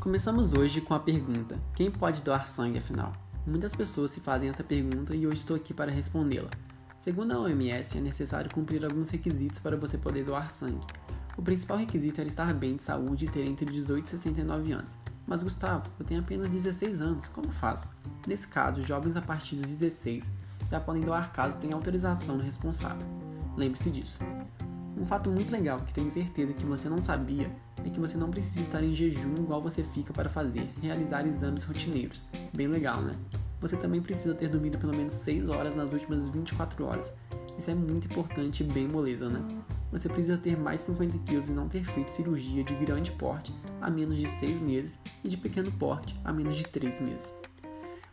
Começamos hoje com a pergunta: quem pode doar sangue afinal? Muitas pessoas se fazem essa pergunta e hoje estou aqui para respondê-la. Segundo a OMS, é necessário cumprir alguns requisitos para você poder doar sangue. O principal requisito era estar bem de saúde e ter entre 18 e 69 anos. Mas Gustavo, eu tenho apenas 16 anos, como faço? Nesse caso, jovens a partir dos 16 já podem doar caso tenha autorização do responsável. Lembre-se disso. Um fato muito legal que tenho certeza que você não sabia é que você não precisa estar em jejum igual você fica para fazer, realizar exames rotineiros. Bem legal, né? Você também precisa ter dormido pelo menos 6 horas nas últimas 24 horas. Isso é muito importante e bem moleza, né? Você precisa ter mais de 50 quilos e não ter feito cirurgia de grande porte há menos de 6 meses e de pequeno porte há menos de 3 meses.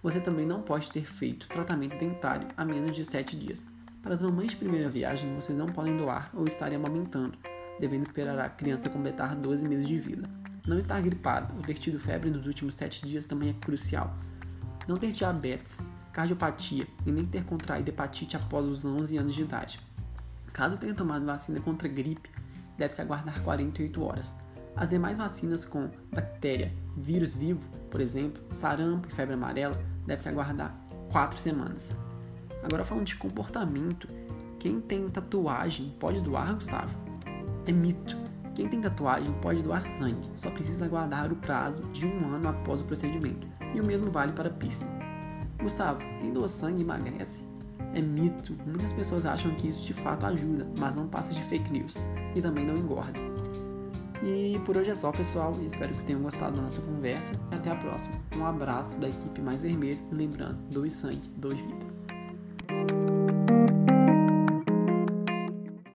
Você também não pode ter feito tratamento dentário há menos de 7 dias. Para as mamães de primeira viagem, vocês não podem doar ou estarem amamentando, devendo esperar a criança completar 12 meses de vida. Não estar gripado ou ter tido febre nos últimos 7 dias também é crucial. Não ter diabetes, cardiopatia e nem ter contraído hepatite após os 11 anos de idade. Caso tenha tomado vacina contra gripe, deve-se aguardar 48 horas. As demais vacinas com bactéria, vírus vivo, por exemplo, sarampo e febre amarela, deve-se aguardar 4 semanas. Agora falando de comportamento, quem tem tatuagem pode doar, Gustavo? É mito. Quem tem tatuagem pode doar sangue, só precisa aguardar o prazo de um ano após o procedimento. E o mesmo vale para piercing. Gustavo, quem doa sangue emagrece? É mito. Muitas pessoas acham que isso de fato ajuda, mas não passa de fake news e também não engorda. E por hoje é só, pessoal. Espero que tenham gostado da nossa conversa. Até a próxima. Um abraço da equipe Mais Vermelho. E lembrando, doe sangue, doe vida.